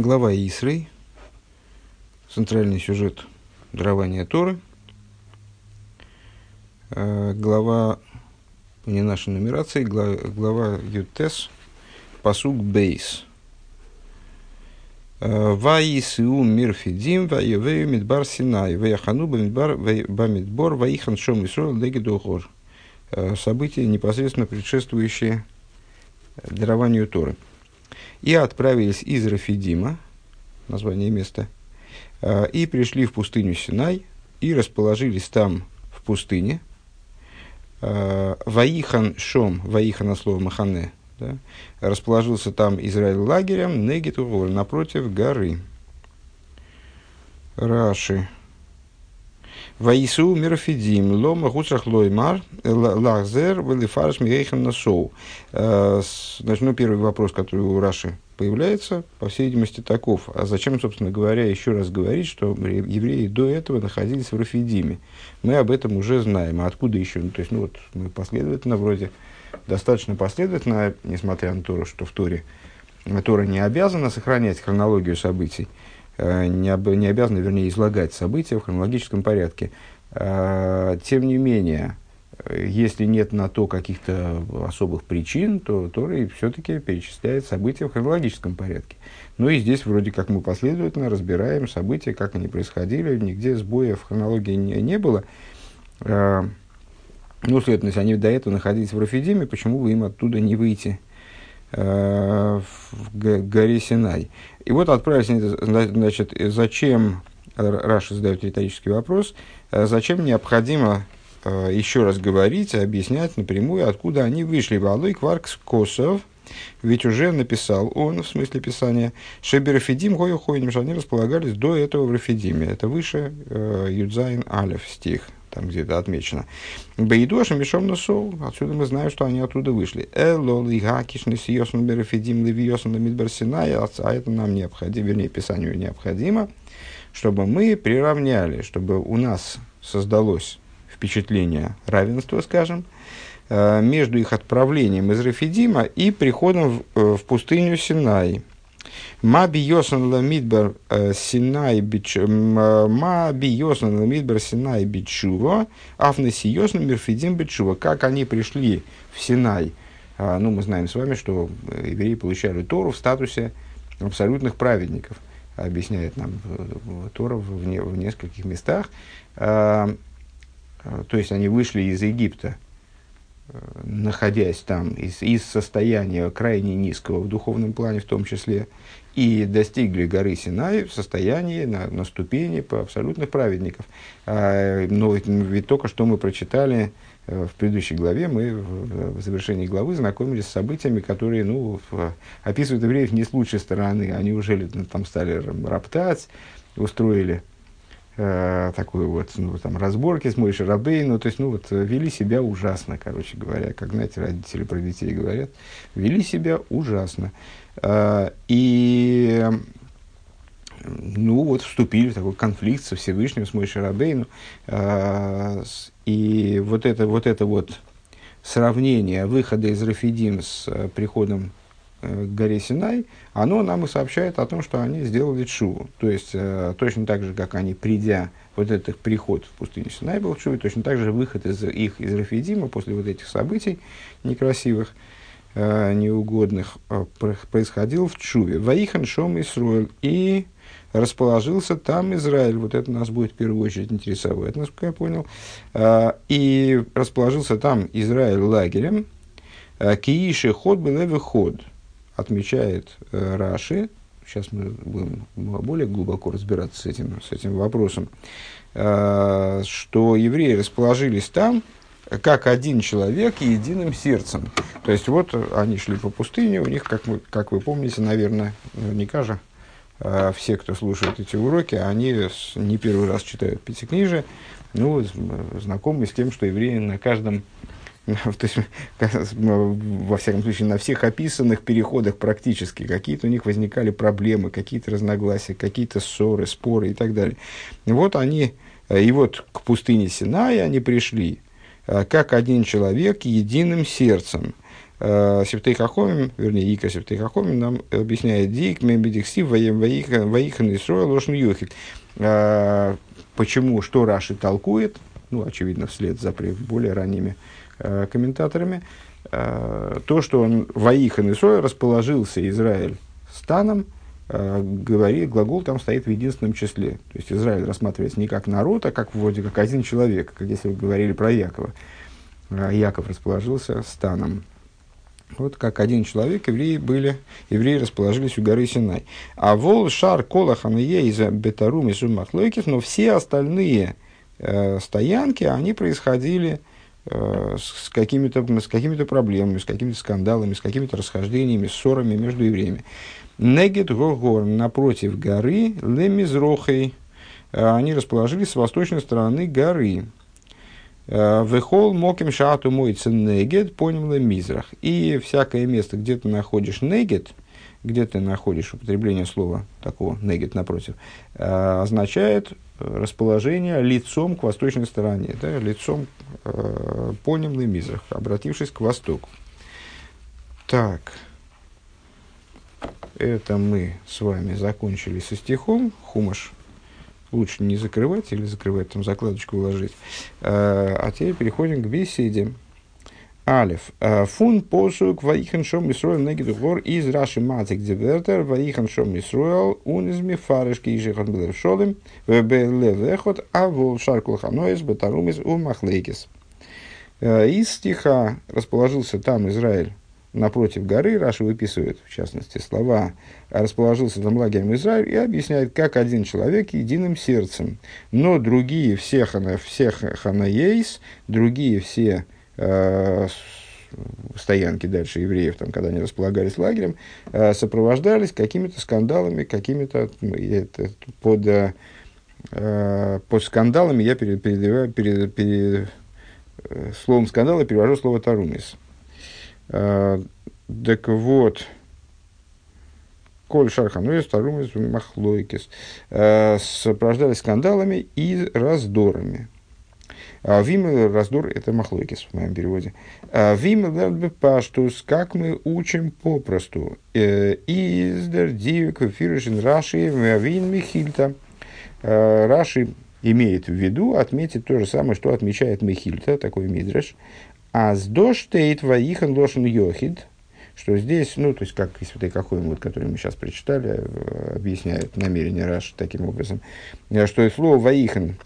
Глава Исрей, центральный сюжет дарования Торы. Э, глава, не нашей нумерации, глава, глава Ютес, посук Бейс. Э, Ваисиу мир фидим, ваевею мидбар синай, ваяхану бамидбар бамидбор, ваихан шом исрол легидохор. Э, события, непосредственно предшествующие дарованию Торы и отправились из Рафидима, название места, э, и пришли в пустыню Синай, и расположились там в пустыне. Э, Ваихан Шом, Ваихан слово Махане, да, расположился там Израиль лагерем, Негиту напротив горы. Раши. Ваису мирафидим, лома гуцах лоймар, лахзер, велифарш мирейхан насоу. Э, значит, ну, первый вопрос, который у Раши появляется, по всей видимости, таков. А зачем, собственно говоря, еще раз говорить, что евреи до этого находились в Рафидиме? Мы об этом уже знаем. А откуда еще? Ну, то есть, ну, вот мы последовательно, вроде, достаточно последовательно, несмотря на то, что в Торе Тора не обязана сохранять хронологию событий, Э, не, об, не обязаны, вернее, излагать события в хронологическом порядке. Э, тем не менее, э, если нет на то каких-то особых причин, то Тора все-таки перечисляет события в хронологическом порядке. Ну и здесь вроде как мы последовательно разбираем события, как они происходили, нигде сбоя в хронологии не, не было. Ну, следовательно, если они до этого находились в Рафидиме, почему бы им оттуда не выйти в горе Синай? И вот отправились, значит, зачем, Раши задает риторический вопрос, э, зачем необходимо э, еще раз говорить, объяснять напрямую, откуда они вышли. והלא כבר כתב, ведь уже написал он, в смысле писания, שברפידים היו חונים, что они располагались до этого в Рафидиме. Это выше э, Юдзайн Алев стих, там где-то отмечено. בידוע שמשם נסעו, отсюда мы знаем, что они оттуда вышли. אלא להקיש נסיעתן מרפידים לביאתן למדבר סיני, а это нам необходимо, вернее, Писанию необходимо, чтобы мы приравняли, чтобы у нас создалось впечатление равенства, скажем, э, между их отправлением из Рафидима и приходом в, э, в пустыню Синай. Ма биосан ламидбар э, синай бич... Ма биосан ламидбар синай бичува, афнеси йосан мирфидим бичува. Как они пришли в Синай? А, ну, мы знаем с вами, что евреи получали Тору в статусе абсолютных праведников. Объясняет нам Тора в, в нескольких местах. А, то есть они вышли из Египта находясь там из, из состояния крайне низкого в духовном плане в том числе, и достигли горы Синай в состоянии на, на ступени по абсолютных праведников. А, но ведь только что мы прочитали э, в предыдущей главе, мы в, в завершении главы знакомились с событиями, которые ну, в, описывают евреев не с лучшей стороны. Они уже там стали роптать, устроили э, такой вот, ну, там, разборки с Мойшей Рабей, ну, то есть, ну, вот, вели себя ужасно, короче говоря, как, знаете, родители про детей говорят, вели себя ужасно. Э, и, ну, вот, вступили в такой конфликт со Всевышним, с Мойшей Рабейну, э, и вот это, вот это вот сравнение выхода из Рафидим с э, приходом Э, к горе Синай, оно нам и сообщает о том, что они сделали чуву. То есть, э, точно так же, как они, придя, вот этот приход в пустыню Синай был чувой, точно так же выход из их из Рафидима после вот этих событий некрасивых, э, неугодных, э, происходил в чуве. Ваихан Шом Исруэль и расположился там Израиль. Вот это нас будет в первую очередь интересовать, насколько я понял. Э, и расположился там Израиль лагерем. Э, Кииши ход был ход отмечает э, Раши, сейчас мы будем более глубоко разбираться с этим, с этим вопросом, э, что евреи расположились там, как один человек и единым сердцем. То есть вот они шли по пустыне, у них, как, мы, как вы помните, наверное, наверняка же, э, все, кто слушает эти уроки, они не первый раз читают Пятикнижие, ну, знакомы с тем, что евреи на каждом то есть, во всяком случае, на всех описанных переходах практически какие-то у них возникали проблемы, какие-то разногласия, какие-то ссоры, споры и так далее. Вот они, э, и вот к пустыне Синай они пришли, э, как один человек, единым сердцем. Септей Хахомим, вернее, Ика Септей нам объясняет Дик, Мембедиксив, Ваихан Исроя, Лошн Йохит. Почему, что Раши толкует, ну, очевидно, вслед за более ранними комментаторами, то, что он Ваихан Исроя расположился Израиль станом, говорит, глагол там стоит в единственном числе. То есть Израиль рассматривается не как народ, а как вроде как один человек, как если вы говорили про Якова. Яков расположился станом. Вот как один человек, евреи были, евреи расположились у горы Синай. А вол шар кола ханае из бетарум и но все остальные э, стоянки, они происходили э, с какими-то с какими проблемами, с какими-то скандалами, с какими-то расхождениями, ссорами между евреями. Негет гогор напротив горы лемизрохой. Э, они расположились с восточной стороны горы. Э, Вехол моким шату мойца негет, понял мизрах. И всякое место, где ты находишь негет, где ты находишь употребление слова такого негет напротив, э, означает расположение лицом к восточной стороне, да, лицом э, поним мизрах, обратившись к востоку. Так, это мы с вами закончили со стихом Хумаш лучше не закрывать или закрывать, там закладочку вложить. А, а теперь переходим к беседе. Алиф. А, фун посук ваихан шом мисроил негид гор из раши матик дивертер ваихан шом мисроил он из мифарышки и жихан блев шолем вебелев лехот а вол шаркул ханоис батарум из умахлейкис. А, из стиха расположился там Израиль напротив горы, Раша выписывает, в частности, слова «расположился там лагерем Израиль» и объясняет, как один человек единым сердцем. Но другие все, хана, все ханаейс, другие все э, стоянки дальше евреев, там, когда они располагались лагерем, э, сопровождались какими-то скандалами, какими-то под, э, под скандалами я перед, перед, перед, перед, э, словом скандала перевожу слово «тарумис». Э, так вот, Коль Шархануис, вторым из Махлойкис, э, сопровождались скандалами и раздорами. А Вимел раздор – это махлойкис в моем переводе. А Вимел паштус, как мы учим попросту. Э, Издер дивик фиршин раши вин михильта. Раши имеет в виду отметить то же самое, что отмечает Михильта, такой мидреш. А с доштейт ваихан лошен йохид, что здесь, ну, то есть, как из вот какой вот, который мы сейчас прочитали, э, объясняет намерение Раш таким образом, э, что и слово ваихан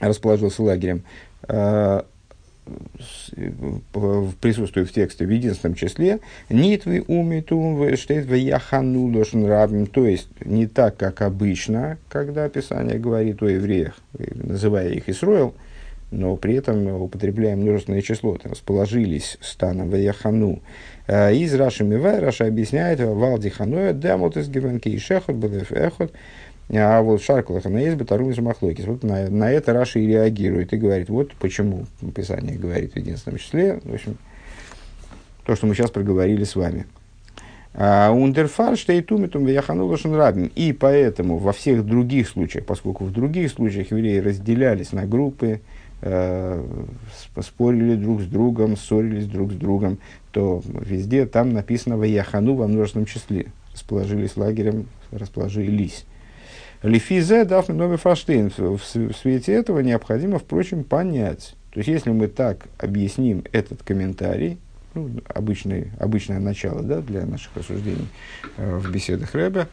расположился лагерем, э, присутствует в тексте в единственном числе, нитвы умитум штейт в яхану лошен рабим, то есть не так, как обычно, когда Писание говорит о евреях, называя их Исроил, но при этом употребляем множественное число, там, расположились станом в Яхану. Э, из Раши Мивай Раша объясняет, Валди Ханоя, Дамот из Гивенки и Шехот, Бадеф Эхот, а вот Шаркулах на есть Батарум из Махлокис. Вот на, на это Раша и реагирует и говорит, вот почему Писание говорит в единственном числе. В общем, то, что мы сейчас проговорили с вами. А, Ундерфар штейтумитум вяханулашен рабим. И поэтому во всех других случаях, поскольку в других случаях евреи разделялись на группы, э, спорили друг с другом, ссорились друг с другом, то везде там написано «Ваяхану» во множественном числе. Расположились лагерем, расположились. Лифизе дав новый фаштейн. В свете этого необходимо, впрочем, понять. То есть, если мы так объясним этот комментарий, ну, обычный, обычное начало да, для наших рассуждений э, в беседах Рэбе,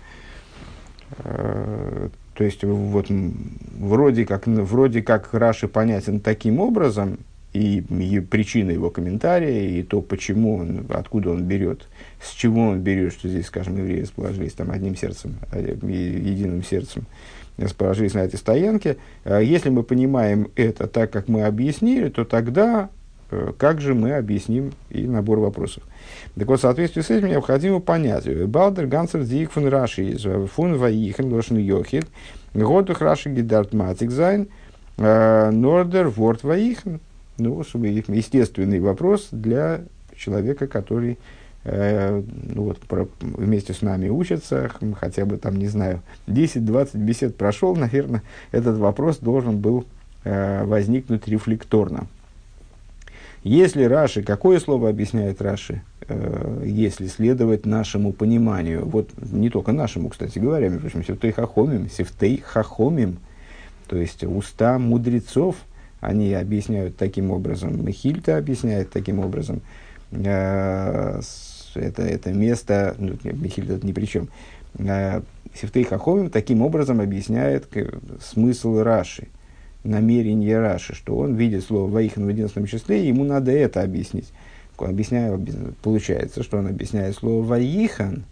э, то есть, вот, вроде как, вроде как Раши понятен таким образом, и, и причина его комментария, и то, почему он, откуда он берет, с чего он берет, что здесь, скажем, евреи расположились там одним сердцем, а, единым сердцем, расположились на этой стоянке. А если мы понимаем это так, как мы объяснили, то тогда э, как же мы объясним и набор вопросов. Так вот, в соответствии с этим необходимо понять. Балдер Гансер Зиг фун Раши фун Ваихен Лошен Йохид Годух Раши Гидарт Матик Зайн э, Нордер Ворд Ваихен. Ну, естественный вопрос для человека, который э, ну, вот, про, вместе с нами учится, хотя бы там, не знаю, 10-20 бесед прошел, наверное, этот вопрос должен был э, возникнуть рефлекторно. Если Раши, какое слово объясняет Раши, э, если следовать нашему пониманию, вот не только нашему, кстати говоря, между прочим, севтей хахомим, севтей хахомим, то есть уста мудрецов, они объясняют таким образом, Мехильта объясняет таким образом, э, это, это место, ну, Мехильта ни при чем, э, Севтей Хахомим таким образом объясняет смысл Раши, намерение Раши, что он видит слово «ваихан» в единственном числе, ему надо это объяснить. Он объясняет, получается, что он объясняет слово «ваихан»,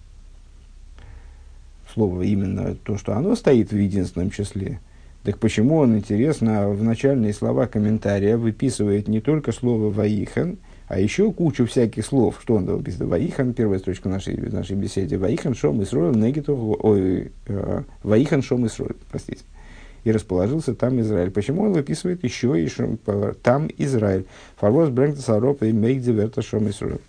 слово именно то, что оно стоит в единственном числе. Так почему он, интересно, в начальные слова комментария выписывает не только слово «ваихан», а еще кучу всяких слов. Что он написано? Ваихан, первая строчка нашей, нашей беседе. Ваихан шом Исроил негитов, ой, э, Ваихан шом Исроил, простите. И расположился там Израиль. Почему он выписывает еще и шом, там Израиль? Фарвоз брэнгт саропа и мейк диверта шом Исроил.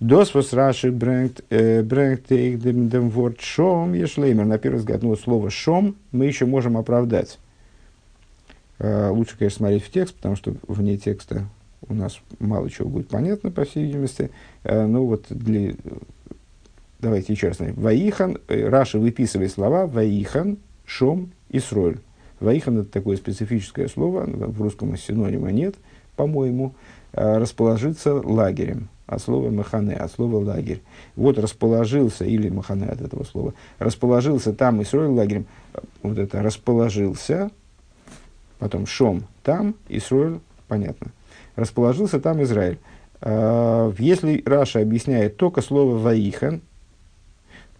Дос вос раши их дем ворд шом ешлеймер. На первый взгляд, ну, слово шом мы еще можем оправдать. Лучше, конечно, смотреть в текст, потому что вне текста у нас мало чего будет понятно, по всей видимости. Э, ну вот для... Давайте еще раз. Ваихан, э, Раша выписывает слова Ваихан, Шом и Сроль. Ваихан это такое специфическое слово, в русском синонима нет, по-моему, э, расположиться лагерем, а слово махане, а слово лагерь. Вот расположился, или махане от этого слова, расположился там и строил лагерем, вот это расположился, потом шом там, и строил, понятно расположился там Израиль. А, если Раша объясняет только слово «ваихан»,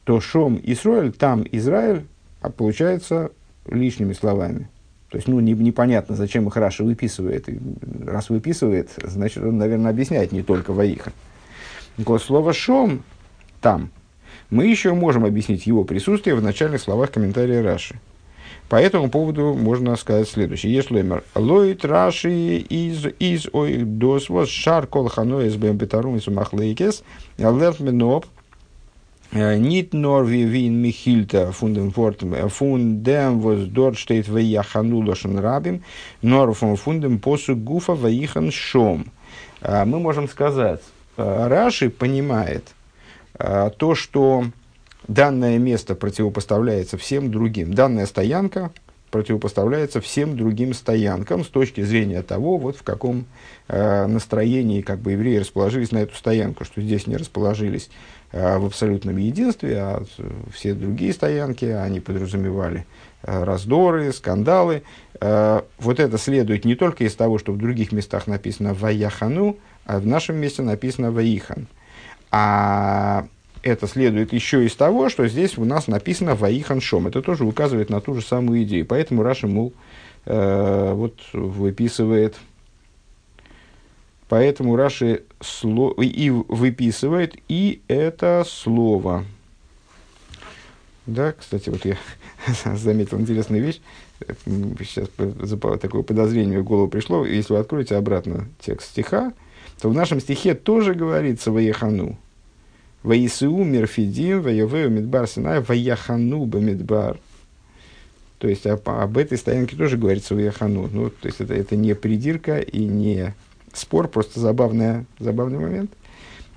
то «шом Исраиль», там Израиль, а получается лишними словами. То есть, ну, не, непонятно, зачем их Раша выписывает. И раз выписывает, значит, он, наверное, объясняет не только «ваихан». Но слово «шом» там, мы еще можем объяснить его присутствие в начальных словах комментария Раши. По этому поводу можно сказать следующее. Ешлемер. Лоит раши из из ой дос was шар кол с бем бетарум из махлейкес. Лев меноп. Нит нор ви вин михильта фундем форт фундем was dort steht ve яхану лошен рабим нор фун фундем посу гуфа ваихан шом. Мы можем сказать, Раши понимает то, что данное место противопоставляется всем другим. Данная стоянка противопоставляется всем другим стоянкам с точки зрения того, вот в каком э, настроении как бы евреи расположились на эту стоянку, что здесь не расположились э, в абсолютном единстве, а все другие стоянки, они подразумевали э, раздоры, скандалы. Э, вот это следует не только из того, что в других местах написано «ваяхану», а в нашем месте написано «ваихан». А это следует еще из того, что здесь у нас написано «Ваихан Шом». Это тоже указывает на ту же самую идею. Поэтому Раша, мол, э, вот выписывает Поэтому Раши сло, и выписывает и это слово. Да, кстати, вот я заметил интересную вещь. Сейчас такое подозрение в голову пришло. Если вы откроете обратно текст стиха, то в нашем стихе тоже говорится «Ваехану». Ваису мерфидим, ваевею мидбар синай, ваяхану бамидбар. То есть об, об этой стоянке тоже говорится ваяхану. Ну, то есть это, это не придирка и не спор, просто забавная, забавный момент.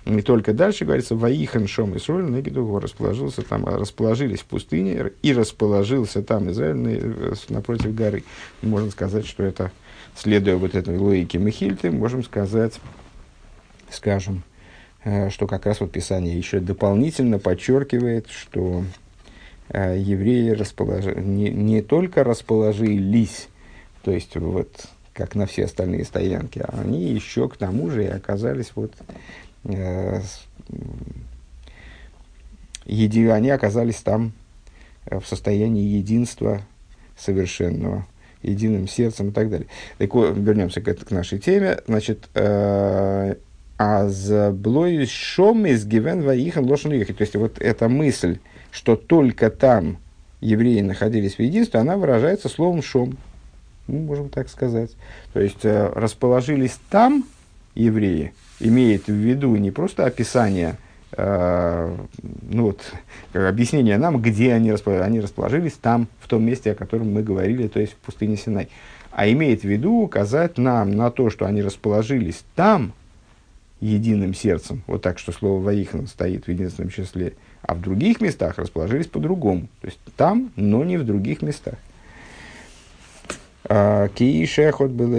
И только дальше говорится, Ваихан Шом Исроль Негидугу расположился там, расположились в пустыне и расположился там Израиль напротив горы. Можно сказать, что это, следуя вот этой логике Мехильты, можем сказать, скажем, Э, что как раз вот Писание еще дополнительно подчеркивает, что э, евреи расположи, не, не только расположились, то есть вот как на все остальные стоянки, а они еще к тому же и оказались вот э, еди, они оказались там э, в состоянии единства совершенного, единым сердцем и так далее. Так вот, вернемся к, к нашей теме. Значит, э, а за блой шом из гивен ваихан лошен То есть вот эта мысль, что только там евреи находились в единстве, она выражается словом шом. Ну, можем так сказать. То есть э, расположились там евреи, имеет в виду не просто описание, э, ну вот, объяснение нам, где они расположились. Они расположились там, в том месте, о котором мы говорили, то есть в пустыне Синай. а имеет в виду указать нам на то, что они расположились там единым сердцем, вот так, что слово «воихан» стоит в единственном числе, а в других местах расположились по-другому. То есть там, но не в других местах. А, Кииш эхот был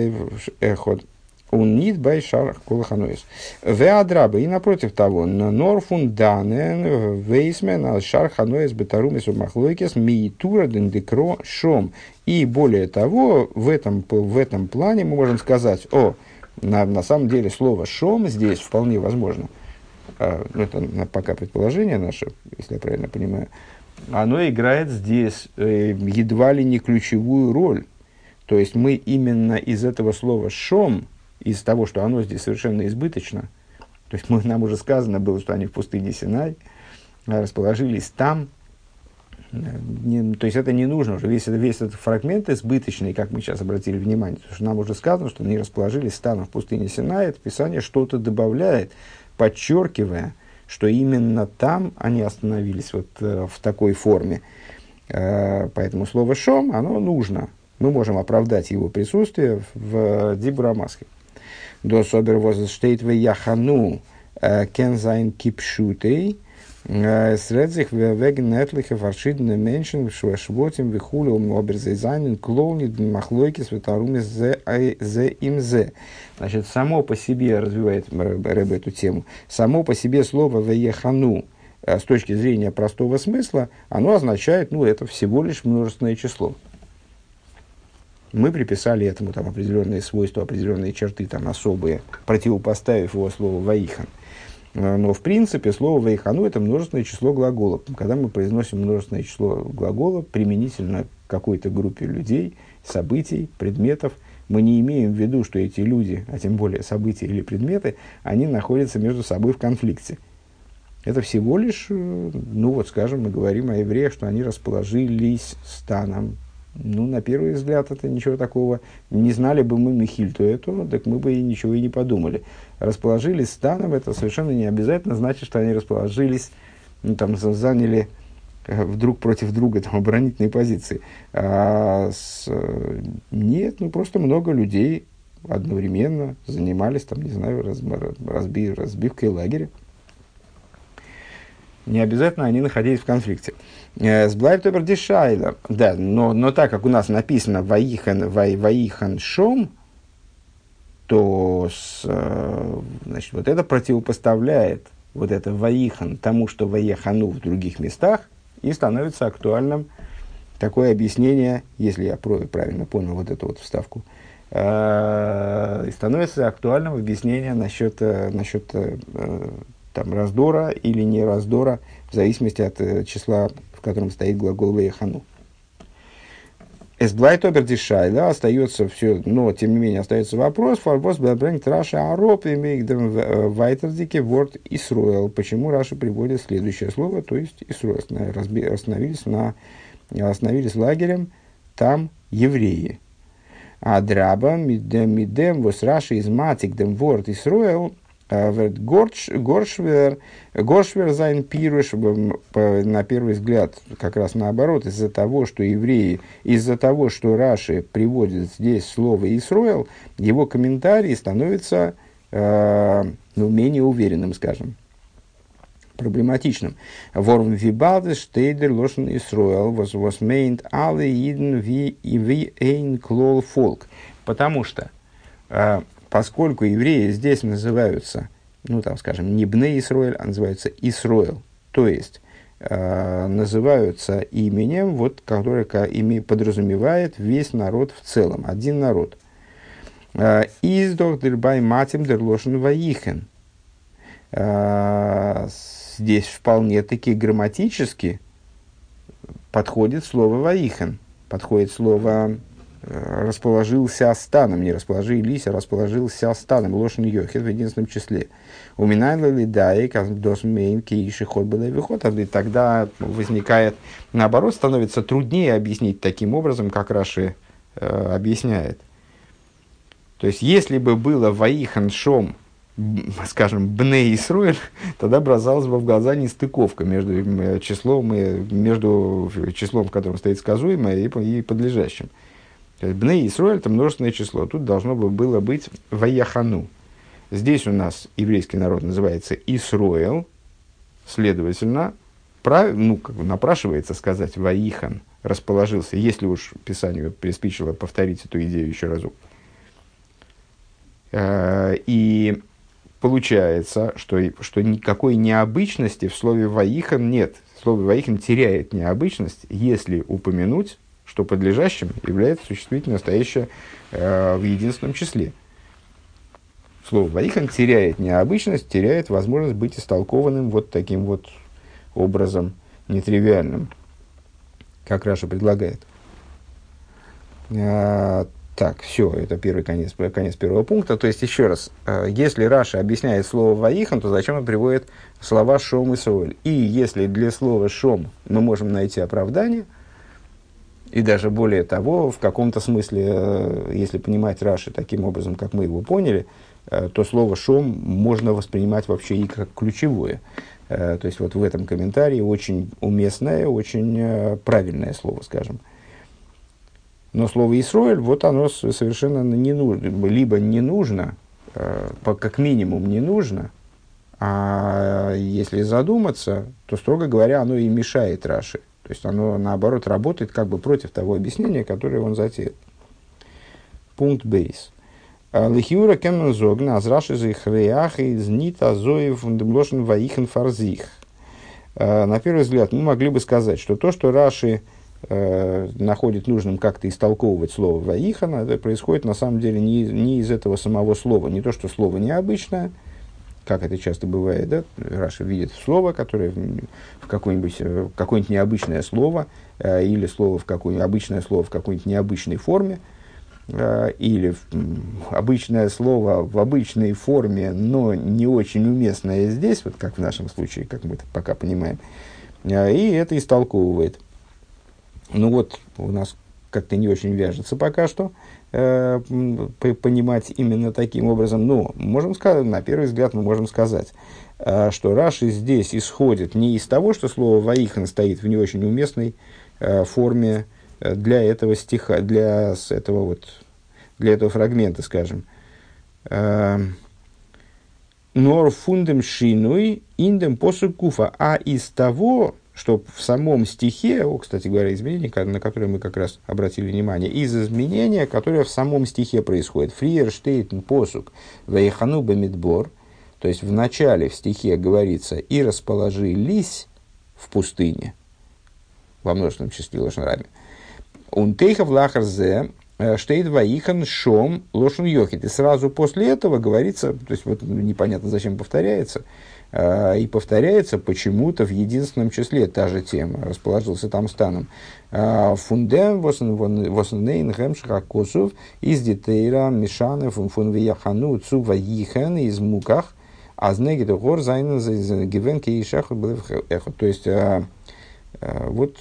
эхот. Он нит бай шар колаханоис. Веадраба. И напротив того, норфун данен вейсмен ал шар ханоис бетарумис махлойкес миитура дендекро шом. И более того, в этом, в этом плане мы можем сказать, о, на, на самом деле слово шом здесь вполне возможно. А, ну, это пока предположение наше, если я правильно понимаю. Оно играет здесь э, едва ли не ключевую роль. То есть мы именно из этого слова шом из того, что оно здесь совершенно избыточно, то есть мы, нам уже сказано было, что они в пустыне Синай расположились там, не, то есть это не нужно уже, весь, весь этот фрагмент избыточный, как мы сейчас обратили внимание, потому что нам уже сказано, что они расположились станом в пустыне Синай, это Писание что-то добавляет, подчеркивая, что именно там они остановились вот э, в такой форме. Э, поэтому слово «шом», оно нужно. Мы можем оправдать его присутствие в Дибурамаске. До собер возстейт в яхану кензайн кипшутей средзих веген нетлиха verschiedene Menschen швотим вихулю оберзайзайнен клоуни махлойки светаруми зе им зе. Значит, само по себе развивает Рэб эту тему. Само по себе слово веехану с точки зрения простого смысла, оно означает, ну, это всего лишь множественное число мы приписали этому там, определенные свойства, определенные черты там, особые, противопоставив его слову «ваихан». Э, но, в принципе, слово «ваихану» – это множественное число глаголов. Когда мы произносим множественное число глагола применительно к какой-то группе людей, событий, предметов, мы не имеем в виду, что эти люди, а тем более события или предметы, они находятся между собой в конфликте. Это всего лишь, э, ну вот скажем, мы говорим о евреях, что они расположились станом ну, на первый взгляд, это ничего такого. Не знали бы мы Михильту эту, так мы бы и ничего и не подумали. Расположились станом, это совершенно не обязательно значит, что они расположились, ну, там, заняли э, вдруг против друга там, оборонительные позиции. А с, нет, ну, просто много людей одновременно занимались, там, не знаю, раз, разби, разбивкой лагеря. Не обязательно они находились в конфликте. Э, с Блайбтобер Дишайла. Да, но, но так как у нас написано Ваихан, вай, Ваихан Шом, то с, э, значит, вот это противопоставляет вот это Ваихан тому, что Ваехану в других местах, и становится актуальным такое объяснение, если я правильно понял вот эту вот вставку, э, становится актуальным объяснение насчет, насчет там, раздора или не раздора, в зависимости от числа в котором стоит глагол «вейхану». Эсблайт обердишайла остается все, но тем не менее остается вопрос, фарбос бэбрэнг раша ароп имеет вайтердике ворд Исруэл. Почему Раша приводит следующее слово, то есть Исруэл. Остановились, на, остановились лагерем, там евреи. А драба мидем вос Раша из матик дем ворд Исруэл Горшвер, Горшвер зайн пируш, на первый взгляд, как раз наоборот, из-за того, что евреи, из-за того, что Раши приводит здесь слово Исроил, его комментарий становится э, ну, менее уверенным, скажем проблематичным. Ворм вибалдес штейдер лошен was was meint alle Iden wie wie ein klol фолк. Потому что э, поскольку евреи здесь называются, ну там, скажем, не Бне Исроэль, а называются Исроэл, то есть э, называются именем, вот, которое ими подразумевает весь народ в целом, один народ. Э, Издох дербай матим дерлошен ваихен. Э, здесь вполне таки грамматически подходит слово ваихен, подходит слово расположился станом, не расположились, а расположился станом, лошадь йохет в единственном числе. У Минайла Лидай, дос мейн кейши ход выход, и тогда возникает, наоборот, становится труднее объяснить таким образом, как Раши э, объясняет. То есть, если бы было Ваихан Шом, скажем, Бне Исруэль, тогда бросалась бы в глаза нестыковка между числом, между числом, в котором стоит сказуемое, и, и подлежащим. Бней Исруэль – это множественное число. Тут должно было быть Ваяхану. Здесь у нас еврейский народ называется Исруэл. Следовательно, прав, ну, как бы напрашивается сказать Ваихан расположился, если уж Писанию приспичило повторить эту идею еще разок. Э, и получается, что, что никакой необычности в слове «ваихан» нет. Слово «ваихан» теряет необычность, если упомянуть, что подлежащим является существительное настоящее э, в единственном числе. Слово «ваихан» теряет необычность, теряет возможность быть истолкованным вот таким вот образом нетривиальным, как Раша предлагает. А, так, все, это первый конец, конец первого пункта. То есть, еще раз, э, если Раша объясняет слово «ваихан», то зачем он приводит слова «шом» и «соль»? И если для слова «шом» мы можем найти оправдание, и даже более того, в каком-то смысле, э, если понимать Раши таким образом, как мы его поняли, э, то слово «шом» можно воспринимать вообще и как ключевое. То есть, вот в этом комментарии очень уместное, очень правильное слово, скажем – но слово «Исроэль», вот оно совершенно не нужно, либо не нужно, э, как минимум не нужно, а если задуматься, то, строго говоря, оно и мешает Раши. То есть оно, наоборот, работает как бы против того объяснения, которое он затеет. Пункт бейс. Лихиура кемнен зогна, аз раши зихреях из нит азоев демлошен ваихен фарзих. Э, на первый взгляд, мы могли бы сказать, что то, что Раши э, находит нужным как-то истолковывать слово «ваихана», это происходит на самом деле не, не из этого самого слова. Не то, что слово необычное, как это часто бывает, да? Раша видит слово, которое в какое-нибудь, э, какое-нибудь необычное слово, э, или слово в какое обычное слово в какой-нибудь необычной форме, э, или в, обычное слово в обычной форме, но не очень уместное здесь, вот как в нашем случае, как мы это пока понимаем, э, и это истолковывает. Ну вот, у нас как-то не очень вяжется пока что э, понимать именно таким образом. Но можем сказать, на первый взгляд мы можем сказать, э, что Раши здесь исходит не из того, что слово «ваихан» стоит в не очень уместной э, форме э, для этого стиха, для этого, вот, для этого фрагмента, скажем. Э, Нор фундем шинуй индем посукуфа, а из того, что в самом стихе, о, кстати говоря, изменение, на которое мы как раз обратили внимание, из изменения, которое в самом стихе происходит. Фриер штейтен посук вейхану бамидбор, то есть в начале в стихе говорится «и расположились в пустыне», во множественном числе лошнарами. Унтейхов лахарзе э, штейт ваихан шом лошен йохит. И сразу после этого говорится, то есть вот непонятно зачем повторяется, и повторяется почему-то в единственном числе та же тема, расположился там станом. А, Фундем воснейн гемшха косов из детейра мишаны фун вияхану цува йихен из муках, а знеги гор зайнен гивен кейшах То есть, а, вот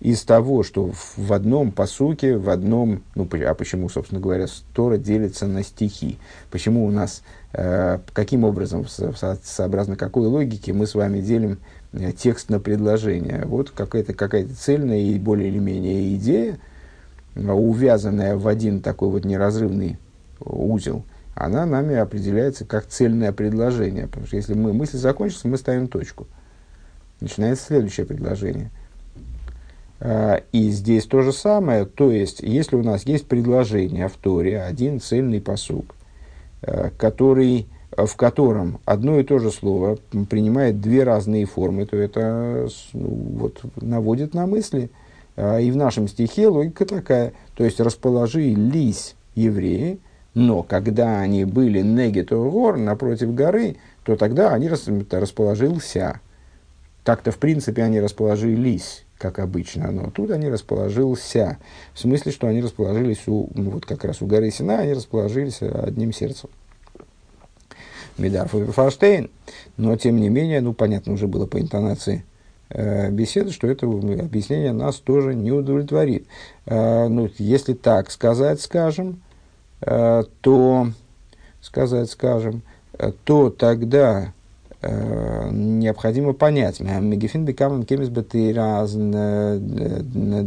из того, что в одном посуке, в одном, ну, а почему, собственно говоря, Тора делится на стихи? Почему у нас Э, каким образом, сообразно какой логике мы с вами делим э, текст на предложение. Вот какая-то какая цельная и более или менее идея, э, увязанная в один такой вот неразрывный узел, она нами определяется как цельное предложение. Потому что если мы, мысль закончится, мы ставим точку. Начинается следующее предложение. И здесь то же самое. То есть, если у нас есть предложение в Торе, один цельный посук, Э, который, в котором одно и то же слово принимает две разные формы, то это ну, вот, наводит на мысли. А, и в нашем стихе логика такая, то есть расположились евреи, но когда они были негето гор, напротив горы, то тогда они расположился. Так-то, в принципе, они расположились, как обычно, но тут они расположился. В смысле, что они расположились у, ну, вот как раз у горы Сина, они расположились одним сердцем. Медарф и Фарштейн. Но, тем не менее, ну, понятно уже было по интонации э, беседы, что это объяснение нас тоже не удовлетворит. Э, ну, если так сказать, скажем, э, то, сказать, скажем, э, то тогда э, необходимо понять, Мегефин бекамен кемис бетейраз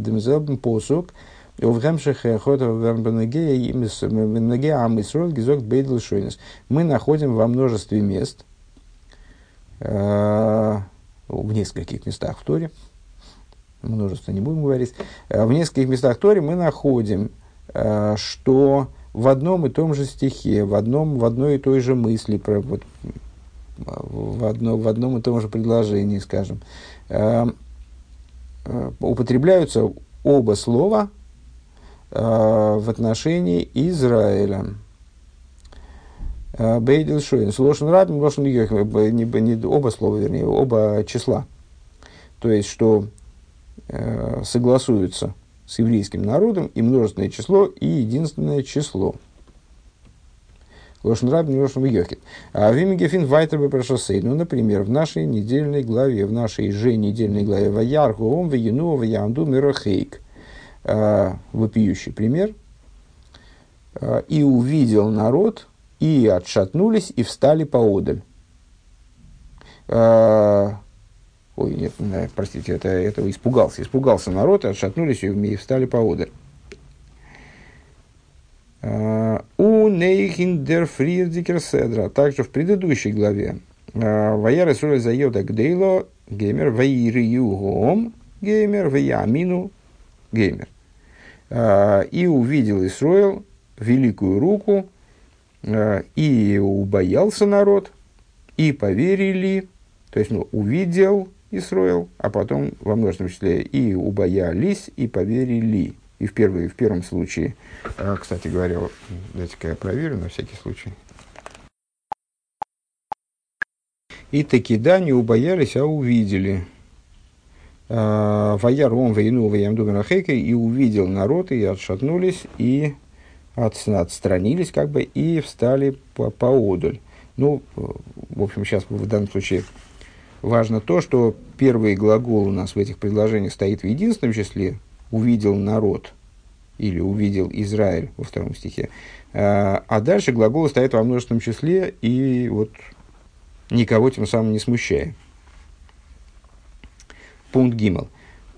демзелбен посук, Мы находим во множестве мест, в нескольких местах в Торе, множество не будем говорить, в нескольких местах в Торе мы находим, что в одном и том же стихе, в, одном, в одной и той же мысли, про, вот, в, одно, в одном и том же предложении, скажем, э, э, употребляются оба слова э, в отношении Израиля. Э, Бейдил Шоин. Лошен Рабин, Лошен не, не оба слова, вернее, оба числа. То есть, что согласуются с еврейским народом и множественное число, и единственное число. Лошен Рабин, Лошен Йохит. А Вимигефин Вайтер Прошосей. Ну, например, в нашей недельной главе, в нашей же недельной главе Ваяр Гуом Ваяну Ваянду Мирохейк. А, вопиющий пример. А, и увидел народ, и отшатнулись, и встали поодаль. А, ой, нет, простите, это, этого испугался. Испугался народ, и отшатнулись, и встали поодаль. און אויך אין דער פריערדיקער סדרה. Также в предыдущей главе. וירא ישראל את היד הגדולה וגומר וייראו העם וגומר ויאמינו וגומר. И увидел Исруэл великую руку, и убоялся народ, и поверили, то есть ну, увидел Исруэл, а потом во множественном числе и убоялись, и поверили. И в, первый, в первом случае, а, кстати говоря, дайте-ка я проверю на всякий случай. И таки да, не убоялись, а увидели. А, Ваяр он войну ваямдумерахейка и увидел народ, и отшатнулись, и от, отстранились, как бы, и встали по, поодаль. Ну, в общем, сейчас в данном случае важно то, что первый глагол у нас в этих предложениях стоит в единственном числе, увидел народ или увидел Израиль во втором стихе. А, а дальше глагол стоит во множественном числе и вот никого тем самым не смущая. Пункт Гиммел.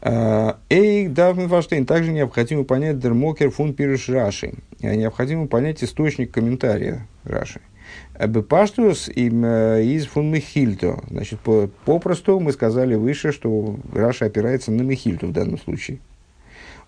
А, אויך דאַרף מען פאַרשטיין, также необходимо понять דער מקור פון פירוש רש"י. Необходимо понять источник комментария Раши. בפשטות э, איז פון מכילתא. Значит, попросту мы сказали выше, что Раша опирается на Михильту в данном случае.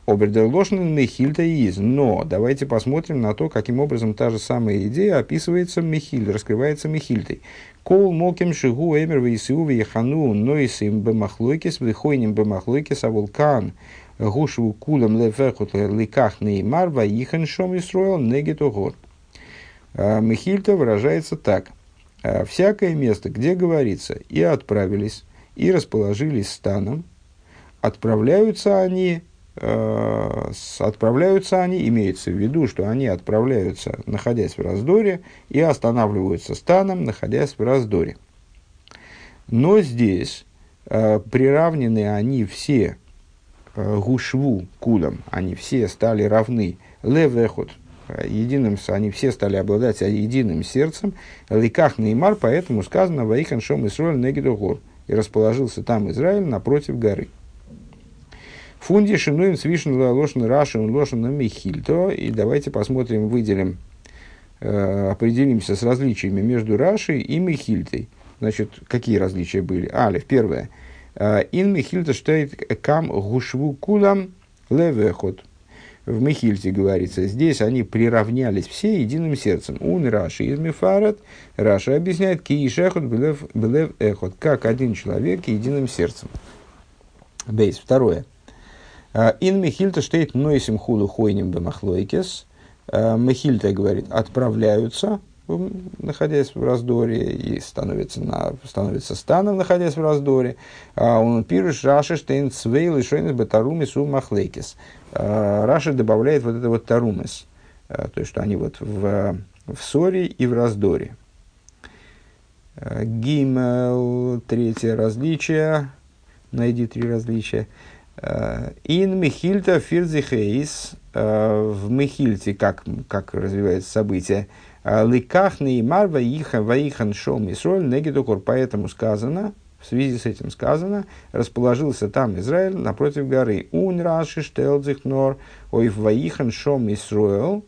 אָבער דער לשון אין מכילתא איז. Но давайте посмотрим на то, каким образом та же самая идея описывается Мехиль, раскрывается Мехильтой. כל מקום שהוא אומר ויסעו ויחנו נוסעים במחלוקת וחונים במחלוקת אבל כאן гушву кулам лефехут ликах неймар ваихан шом исроил негетогор. А, Мехильта выражается так. «А, Всякое место, где говорится, и отправились, и расположились станом, отправляются они отправляются они, имеется в виду, что они отправляются, находясь в раздоре, и останавливаются станом, находясь в раздоре. Но здесь э, приравнены они все э, гушву кулам, они все стали равны левехот, единым, они все стали обладать единым сердцем, ликах неймар, поэтому сказано ваихан шом Исруэль негидогор, и расположился там Израиль напротив горы. Фунди шинуем свишен лошен рашен лошен михильто. И давайте посмотрим, выделим, э, определимся с различиями между Рашей и Михильтой. Значит, какие различия были? Алиф, первое. Э, ин Михильта штейт кам гушву кулам левехот. В Михильте говорится, здесь они приравнялись все единым сердцем. Ун Раши из Мифарат. Раша объясняет, ки ишехот белев, белев эхот. Как один человек единым сердцем. Бейс. Второе. Э, ин Мехильта штейт нойсим худу хойним бемахлойкес. Э, Мехильта говорит, отправляются, находясь в раздоре, и становятся, на, становятся станом, находясь в раздоре. А он пишет, Раши штейн цвейл и шойнес бетарумис у махлейкес. Э, Раши добавляет вот это вот тарумис, то есть, что они вот в, в ссоре и в раздоре. Гимел, третье различие, найди три различия. Ин Михильта Фирзихейс э, в Михильте, как, как развивается событие, Ликах Неймар Ваихан Шом Исроль Негидокор, поэтому сказано в связи с этим сказано, расположился там Израиль напротив горы. Ун раши штелдзих нор ойв ваихан шом Исруэл,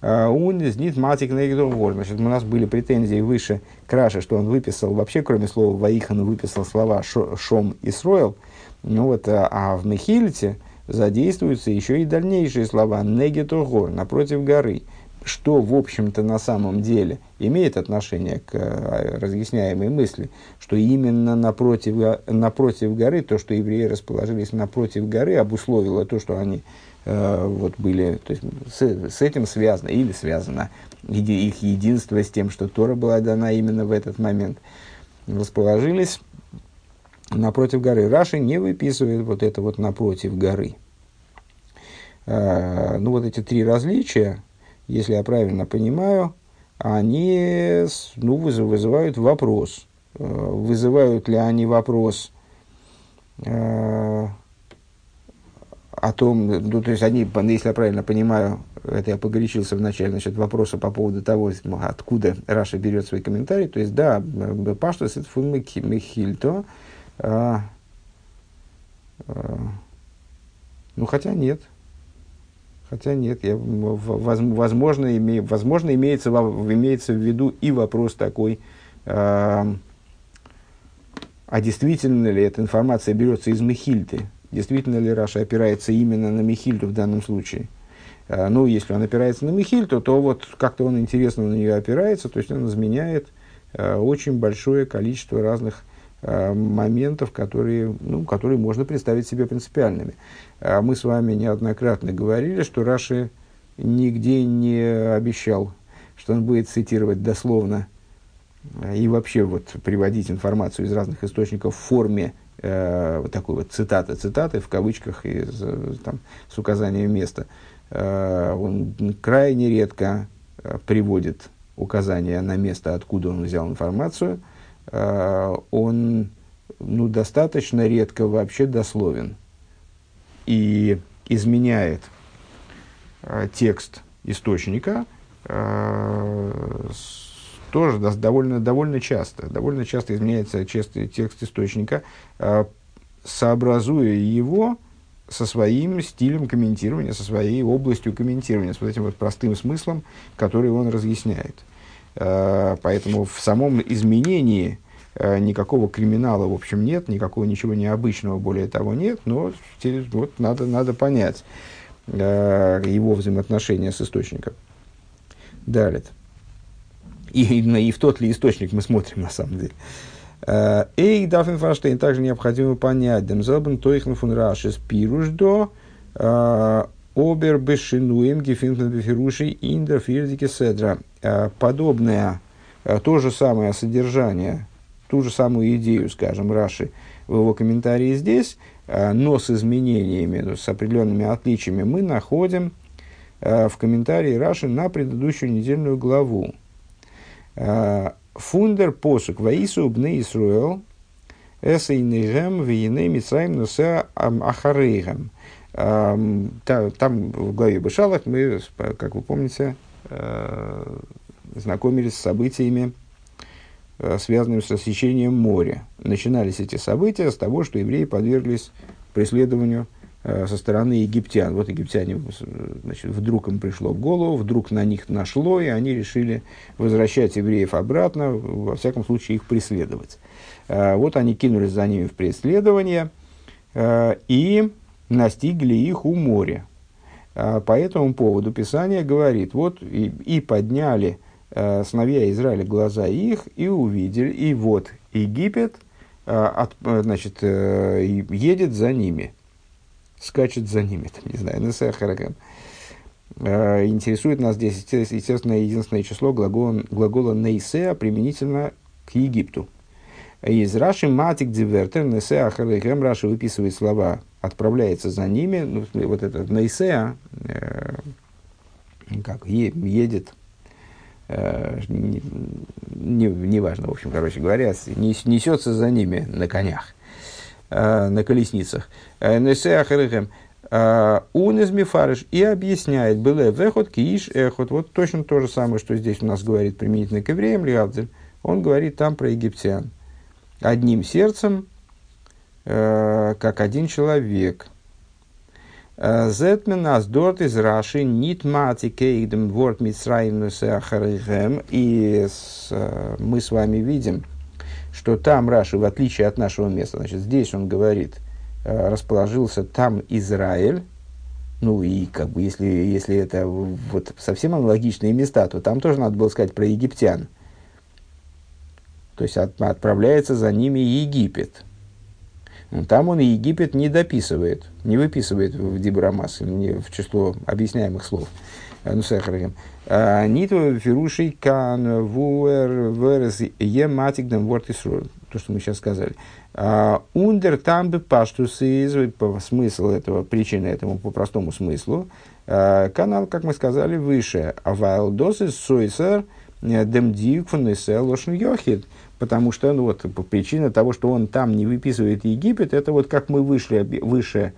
он из них матик гор. Значит, у нас были претензии выше Краша, что он выписал, вообще, кроме слова Ваихан, выписал слова Шом и Сроил. Ну вот, а, а в Мехилите задействуются еще и дальнейшие слова гор, напротив горы. Что, в общем-то, на самом деле имеет отношение к э, разъясняемой мысли, что именно напротив, напротив горы, то, что евреи расположились напротив горы, обусловило то, что они э, вот были, то есть с, с этим связано или связано их единство с тем, что Тора была дана именно в этот момент, расположились напротив горы. Раши не выписывает вот это вот напротив горы. Э, ну, вот эти три различия, если я правильно понимаю, они ну, вызывают вопрос. Э, вызывают ли они вопрос э, о том, ну, то есть они, если я правильно понимаю, это я погорячился вначале насчет вопроса по поводу того, откуда Раши берет свои комментарии. То есть, да, בפשטות איז דאָס פון מכילתא. А, а, ну, хотя нет. Хотя нет, я, возможно, име, возможно имеется, имеется в виду и вопрос такой, э, а действительно ли эта информация берется из Мехильты? Действительно ли Раши опирается именно на Мехильту в данном случае? Э, ну, если он опирается на Мехильту, то вот как-то он интересно на нее опирается, то есть он изменяет э, очень большое количество разных моментов, которые, ну, которые можно представить себе принципиальными. А мы с вами неоднократно говорили, что Раши нигде не обещал, что он будет цитировать дословно э, и вообще вот приводить информацию из разных источников в форме э, вот такой вот цитаты, цитаты в кавычках из, э, там, с указанием места. Э, он крайне редко приводит указания на место, откуда он взял информацию – Э, он ну, достаточно редко вообще дословен и изменяет э, текст источника э, тоже довольно, довольно часто. Довольно часто изменяется часто текст источника, сообразуя его со своим стилем комментирования, со своей областью комментирования, с вот этим вот простым смыслом, который он разъясняет. Э, поэтому в самом изменении э, никакого криминала, в общем, нет, никакого ничего необычного, более того, нет, но вот надо, надо понять э, его взаимоотношения с источником. Далее. И, и, и в тот ли источник мы смотрим, на самом деле. Эй, Даффин Фанштейн, также необходимо понять, Демзелбен Тойхен фун Рашис Пируждо, Обер Бешинуем Гефинтен Бефируши Индер Фирдике Седра. Э, подобное, э, то же самое содержание, ту же самую идею, скажем, Раши в его комментарии здесь, э, но с изменениями, с определенными отличиями, мы находим в комментарии Раши на предыдущую недельную главу. Фундер посук Ваису бне Исруэл Эсейнейгем Виеней Мицраим Носе Ахарейгем. Там в главе Бешалах мы, как вы помните, Э, знакомились с событиями, э, связанными с рассечением моря. Начинались эти события с того, что евреи подверглись преследованию э, со стороны египтян. Вот египтяне, значит, вдруг им пришло в голову, вдруг на них нашло, и они решили возвращать евреев обратно, во всяком случае их преследовать. Вот они кинулись за ними в преследование и настигли их у моря. А, по этому поводу Писание говорит, вот и, и подняли э, сыновья Израиля глаза их и увидели, и вот Египет э, от, значит, э, едет за ними, скачет за ними, там, не знаю, Несехарагам. Э, интересует нас здесь, естественно, единственное число глагола, глагола «нейсеа» применительно к Египту. Из Раши матик дивертер несе ахалейхем Раши выписывает слова «отправляется за ними». Ну, вот этот нейсеа, э, как е, едет, э, не, не, важно, в общем, короче говоря, несется за ними на конях, э, на колесницах. Э, несе ахалейхем он из Мифарыш и объясняет, было вехот, кииш, эхот. Вот точно то же самое, что здесь у нас говорит применительно к евреям, Лиавдель. Он говорит там про египтян. одним сердцем, э, как один человек. Э, Зетмен аздорт из Раши нит мати кейдем митсраимнусе ахарихем. И э, мы с вами видим, что там Раши, в отличие от нашего места, значит, здесь он говорит, э, расположился там Израиль, ну и как бы если, если это вот совсем аналогичные места, то там тоже надо было сказать про египтян. То есть от, отправляется за ними Египет. Там он Египет не дописывает, не выписывает в Дибрамас, в число объясняемых слов. Ну, сахарим. А, Ниту фирушей кан вуэр верес ематикдем вортисроль. То, что мы сейчас сказали. А, ундер там бы паштусы, смысл этого, причина этому по простому смыслу. А, канал, как мы сказали, выше. А вайлдосы сойсер йохид потому что ну, вот, причина того, что он там не выписывает Египет, это вот как мы вышли, выше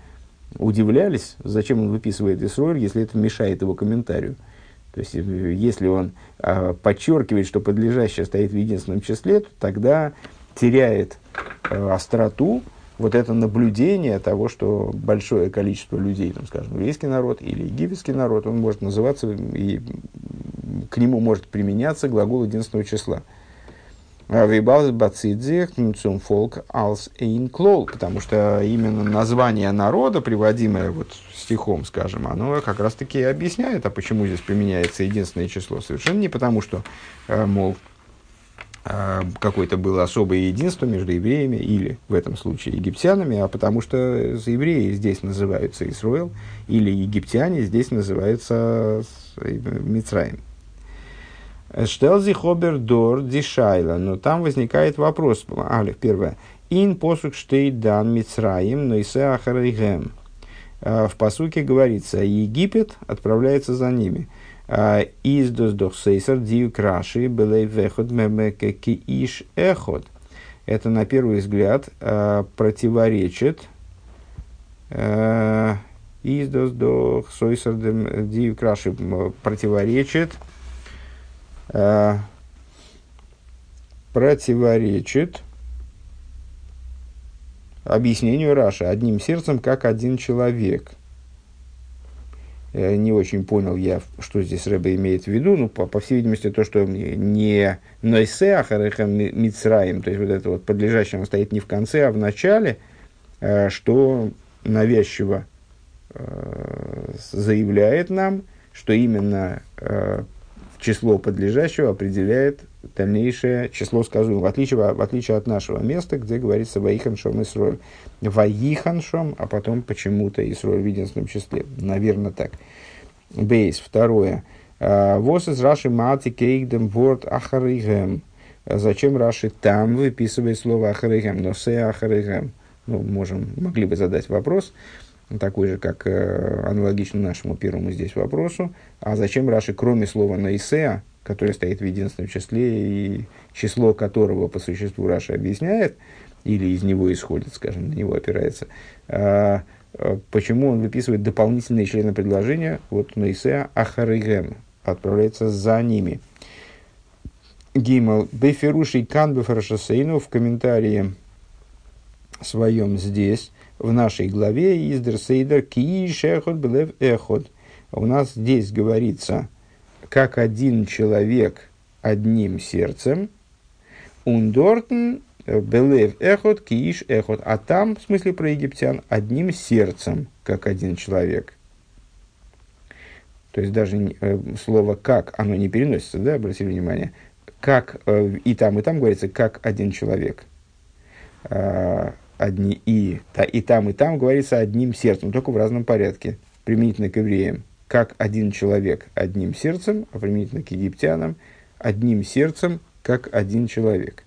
удивлялись, зачем он выписывает Исроль, если это мешает его комментарию. То есть, э, если он а, подчеркивает, что подлежащее стоит в единственном числе, то тогда теряет а, остроту вот это наблюдение того, что большое количество людей, там, скажем, еврейский народ или египетский народ, он может называться, и к нему может применяться глагол единственного числа. Фолк, Алс Эйн Клол, потому что именно название народа, приводимое вот стихом, скажем, оно как раз таки объясняет, а почему здесь применяется единственное число. Совершенно не потому, что, э, мол, какое-то было особое единство между евреями или, в этом случае, египтянами, а потому что евреи здесь называются Исруэл, или египтяне здесь называются Мицраем. Штелзи хобер дор дишайла. Но там возникает вопрос. Алиф, первое. Ин посук штейт дан мицраим, но и ахарайгем. В посуке говорится, Египет отправляется за ними. Из дох сейсар дию краши белей вехот мемеке ки иш эхот. Это на первый взгляд противоречит из дох сейсар дию краши противоречит противоречит объяснению Раши одним сердцем, как один человек. Не очень понял я, что здесь Рэба имеет в виду. Ну, по, по всей видимости, то, что не Нойсе Ахареха Мицраим, то есть вот это вот подлежащее стоит не в конце, а в начале, э, что навязчиво э, заявляет нам, что именно э, число подлежащего определяет дальнейшее число сказуемого, в отличие, в отличие от нашего места, где говорится «Ваиханшом Исроль». «Ваиханшом», а потом почему-то Исроль в единственном числе. Наверное, так. Бейс. Второе. «А, Вос из Раши мати кейгдем ворд ахаригем. Зачем Раши там выписывает слово ахаригем, но се ахаригем? Ну, можем, могли бы задать вопрос такой же, как э, аналогично нашему первому здесь вопросу. А зачем Раши, кроме слова «наисеа», которое стоит в единственном числе, и число которого по существу Раши объясняет, или из него исходит, скажем, на него опирается, а, а, почему он выписывает дополнительные члены предложения, вот «наисеа ахаригем», отправляется за ними. Гимал Беферуши Кан Бефершасейну в комментарии своем здесь в нашей главе Издер Сейдер Ки Шехот Белев Эхот. У нас здесь говорится, как один человек одним сердцем, Ундортен Белев Эхот Кииш Эхот. А там, в смысле про египтян, одним сердцем, как один человек. То есть даже э, слово «как» оно не переносится, да, обратили внимание. Как э, и там, и там говорится «как один человек». Одни и, и там, и там говорится одним сердцем, только в разном порядке, применительно к евреям. Как один человек одним сердцем, а применительно к египтянам одним сердцем, как один человек.